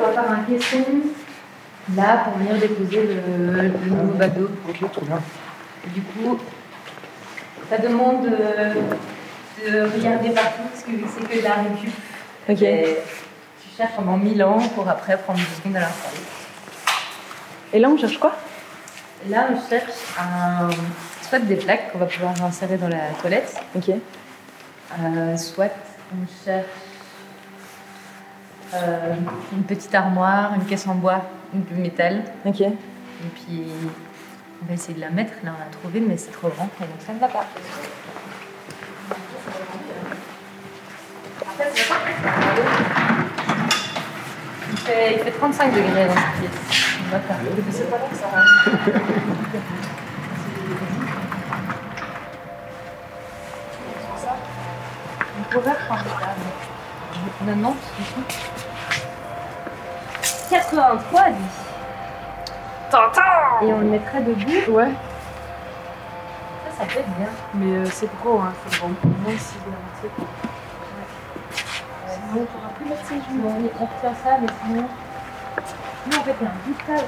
on doit faire un caisson là pour venir déposer le, le nouveau bateau. Ok, trop bien. Et du coup, ça demande de regarder partout parce que c'est que de la récup, Ok. et tu cherches pendant 1000 ans pour après prendre 10 secondes à l'installer. Et là, on cherche quoi? Là, on cherche un, soit des plaques qu'on va pouvoir insérer dans la toilette, Ok. euh, soit on cherche euh, une petite armoire, une caisse en bois, une de métal. Ok. Et puis, on va essayer de la mettre. Là, on l'a trouvé, mais c'est trop grand, et donc ça ne va pas. Il fait, il fait 35 degrés dans cette pièce. On va faire. C'est pas là que ça va. On pourrait prendre ça. Mais- Non, non, du tout. 83, dit. Et on le mettrait debout. Ouais. Ça, ça peut être bien. Mais euh, c'est gros, hein. C'est grand. Moi aussi, de la moitié. Sinon, on pourra plus mettre ses joues. On, on retient ça, mais sinon. Nous, en fait, il y a un bout de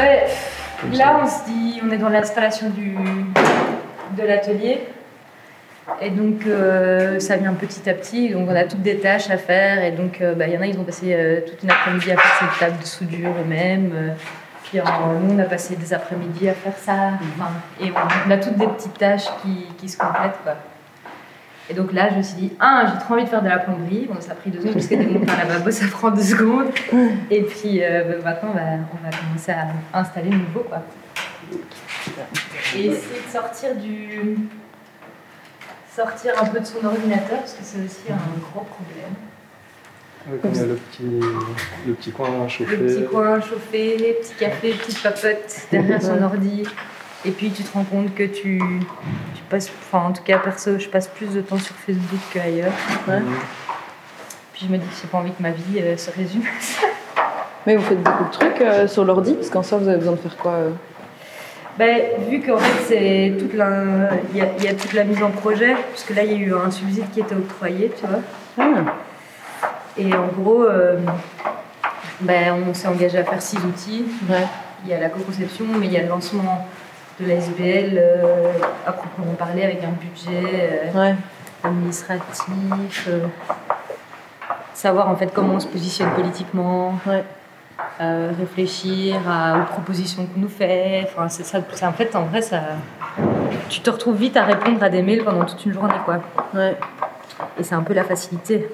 Ben, là, on se dit, on est dans l'installation du, de l'atelier. Et donc, euh, ça vient petit à petit. Donc, on a toutes des tâches à faire. Et donc, euh, bah, il y en a, ils ont passé euh, toute une après-midi à faire cette table de soudure eux-mêmes. Puis, en- nous, on a passé des après-midi à faire ça. Enfin, et on, on a toutes des petites tâches qui, qui se complètent. Quoi. Et donc là, je me suis dit, ah, j'ai trop envie de faire de la plomberie. Bon, ça a pris deux secondes parce que démonter un lavabo, ça prend deux secondes. Et puis euh, bah, maintenant, on va, on va commencer à installer le nouveau. Quoi. Et essayer de sortir du. sortir un peu de son ordinateur parce que c'est aussi un gros problème. Ouais, comme il y a le petit, le petit coin chauffé. Le petit coin chauffé, petit café, petite papote derrière son ordi. Et puis tu te rends compte que tu, tu passes, enfin en tout cas perso, je passe plus de temps sur Facebook qu'ailleurs. Ouais. Puis je me dis que j'ai pas envie que ma vie euh, se résume. à ça. Mais vous faites beaucoup de trucs euh, sur l'ordi Parce qu'en soi, vous avez besoin de faire quoi euh Ben, vu qu'en fait c'est toute la, il y, a- il y a toute la mise en projet, parce que là il y a eu un subside qui était octroyé, tu vois. Ah, Et en gros, euh, ben, on s'est engagé à faire six outils. ouais. Il y a la co-conception, mais il y a le lancement de la SBL euh, à proprement parler avec un budget euh, Ouais. administratif, euh, savoir en fait comment on se positionne politiquement, Ouais. euh, réfléchir à- aux propositions qu'on nous fait. Enfin, c'est ça, en fait, en vrai, ça, tu te retrouves vite à répondre à des mails pendant toute une journée, quoi. Ouais. Et c'est un peu la facilité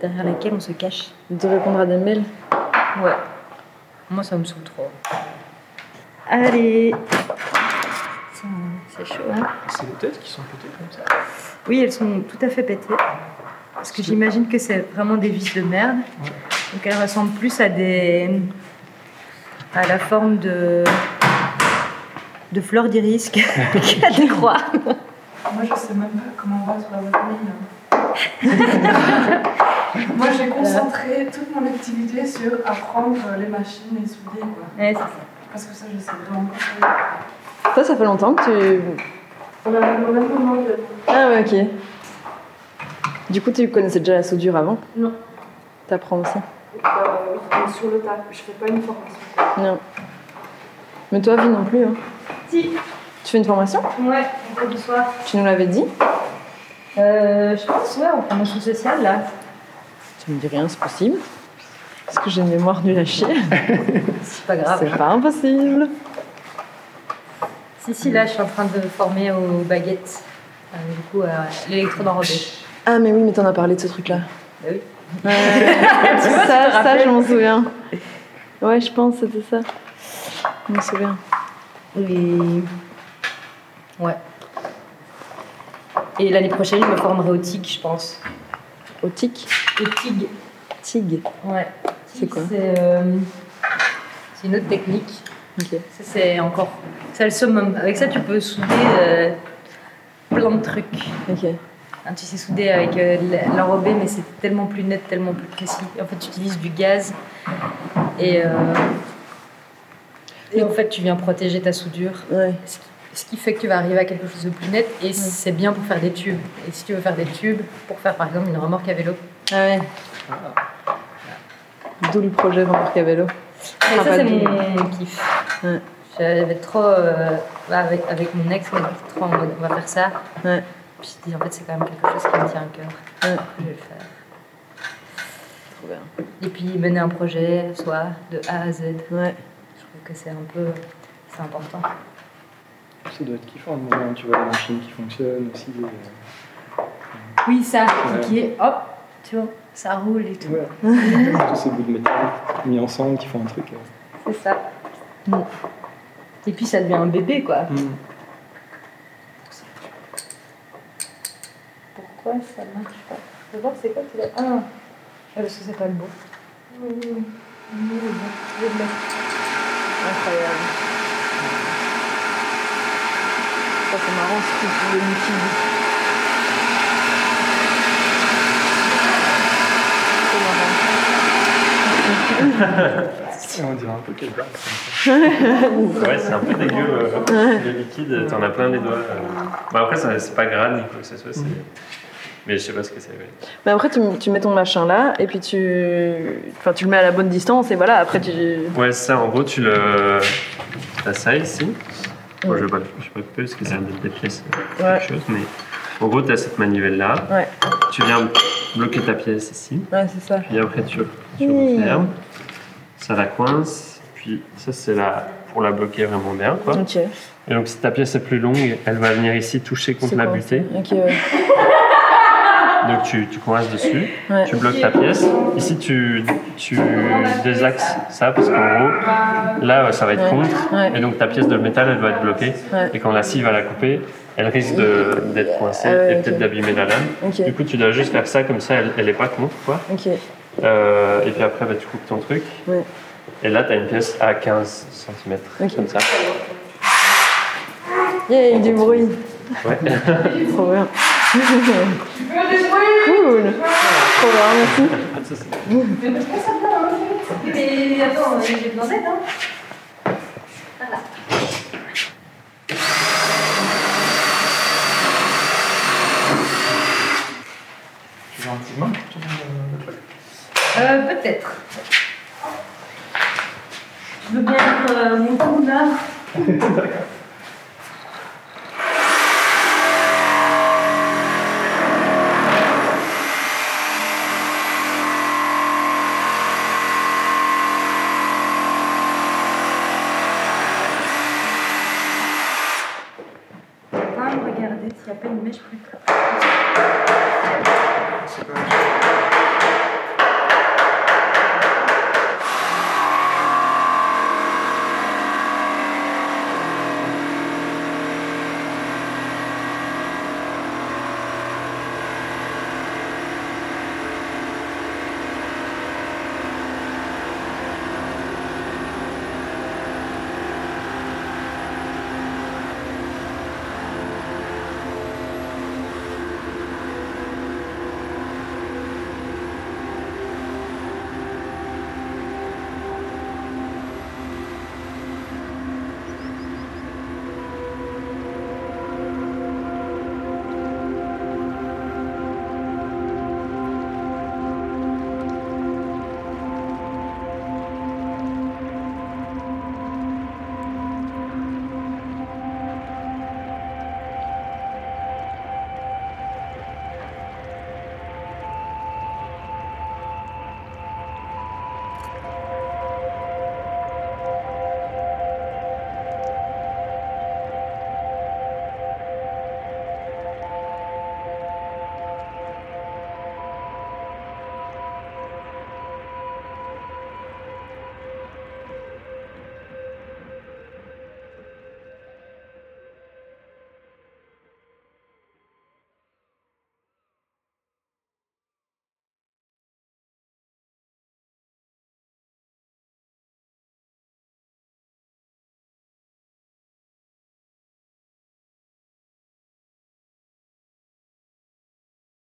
derrière laquelle on se cache. De répondre à des mails Ouais. Moi, ça me saoule trop. Allez. C'est chaud, hein C'est les têtes qui sont pétées comme ça. Oui, elles sont tout à fait pétées. Parce que j'imagine que c'est vraiment des vis de merde. Ouais. Donc elles ressemblent plus à des. à la forme de. de fleurs d'iris qu'à des croix. Moi, je sais même pas comment on va sur la ligne. Moi, j'ai concentré toute mon activité sur apprendre les machines et souder, quoi. Ouais, c'est ça. Parce que ça, je sais vraiment pas. Toi, ça fait longtemps que tu. On a le même moment. Ah, ouais, ok. Du coup, tu connaissais déjà la soudure avant? Non. T'apprends aussi? Euh, sur le tas. Je fais pas une formation. Non. Mais toi, vie non plus. Hein. Si. Tu fais une formation? Ouais, on cours du soir. Tu nous l'avais dit? Euh, je pense, ouais, en formation sociale, là. Tu me dis rien, c'est possible. Parce que j'ai une mémoire nulle à chier. C'est pas grave. C'est pas impossible. Si, si, là, je suis en train de me former aux baguettes. Euh, du coup, à l'électrode enrobée. Ah, mais oui, mais t'en as parlé de ce truc-là. Bah oui. Ouais, ça, ça, je m'en souviens. Ouais, je pense c'était ça. Je m'en souviens. Et... Ouais. Et l'année prochaine, je me formerai au TIG, je pense. Au tic Au TIG. Tig. Ouais. C'est TIG, quoi C'est euh, c'est une autre technique. Ok. Ça, c'est encore. C'est le summum. Avec ça, tu peux souder euh, plein de trucs. Ok. un tissu soudé avec euh, l'enrobé, mais c'est tellement plus net, tellement plus précis. En fait, tu utilises du gaz et, euh, et en fait, tu viens protéger ta soudure. Ouais. Ce qui, ce qui fait que tu vas arriver à quelque chose de plus net et c'est bien pour faire des tubes. Et si tu veux faire des tubes, pour faire par exemple une remorque à vélo. Ah ouais. D'où le projet remorque à vélo. Et Ah, ça, pas c'est du- mon kiff. Ouais. J'avais trop. euh, bah, avec, avec mon ex, on était trop en mode on va faire ça. Ouais. Puis je dis en fait, c'est quand même quelque chose qui me tient à cœur. Ouais. Je vais le faire. Trop bien. Et puis mener un projet, soit de A à Z. Ouais. Je trouve que c'est un peu. C'est important. Ça doit être kiffant le moment où tu vois la machine qui fonctionne aussi. euh, Oui, ça, Ouais. qui est hop, tu vois, ça roule et tout. Ouais. Tous ces bouts de métal mis ensemble qui font un truc. euh. C'est ça. Et puis ça devient un bébé quoi. Pourquoi ça marche pas? Je veux voir c'est quoi tu. Ah, Ah, parce que c'est pas le bon. Oui, oui, oui. Oui, oui. Incroyable. Ça, c'est marrant, ce truc de liquide. C'est marrant. Et on dirait un peu qu'elle barre. Ouais, c'est un peu dégueu. euh, le liquide, t'en as plein les doigts. euh. Bon, après, ça- c'est pas grave ni quoi que ce soit. c'est- Mais je sais pas ce que c'est. ouais. Mais après, tu, tu mets ton machin là, et puis tu, enfin, tu le mets à la bonne distance, et voilà, après tu. Ouais, c'est ça, en gros, tu le. T'as ça ici. Bon, je vais pas le je vais pas couper parce que c'est un des pièces, euh, Ouais. quelque chose, mais en gros, t'as cette manivelle là. Ouais. Tu viens bloquer ta pièce ici. Ouais, c'est ça. Puis après, tu, tu Mmh. refermes. Ça la coince. Puis ça, c'est la, pour la bloquer vraiment bien. Quoi. Ok. Et donc, si ta pièce est plus longue, elle va venir ici toucher contre la butée. Ok, ouais. Donc, tu, tu coinces dessus. Ouais. Tu bloques ta pièce. Ici, tu, tu désaxes ça parce qu'en gros, là, ça va être contre. Ouais. Et donc, ta pièce de métal, elle va être bloquée. Et quand la scie va la couper, elle risque d'être coincée Ah et peut-être d'abîmer la lame. Du coup, tu dois juste faire ça comme ça, elle, elle est pas contre, quoi. Euh, et puis après, bah, tu coupes ton truc. Ouais. Et là, tu as une pièce à 15 cm, comme ça. Yeah, il y a du bruit. Ouais. Trop bien. cool. Trop bien, merci. Pas de souci. Mais attends, j'ai besoin d'aide hein Tu veux un petit main tu veux, euh, le truc Euh, peut-être. Je veux bien être euh, mon tour là. Ah, regardez s'il n'y a pas une mèche plus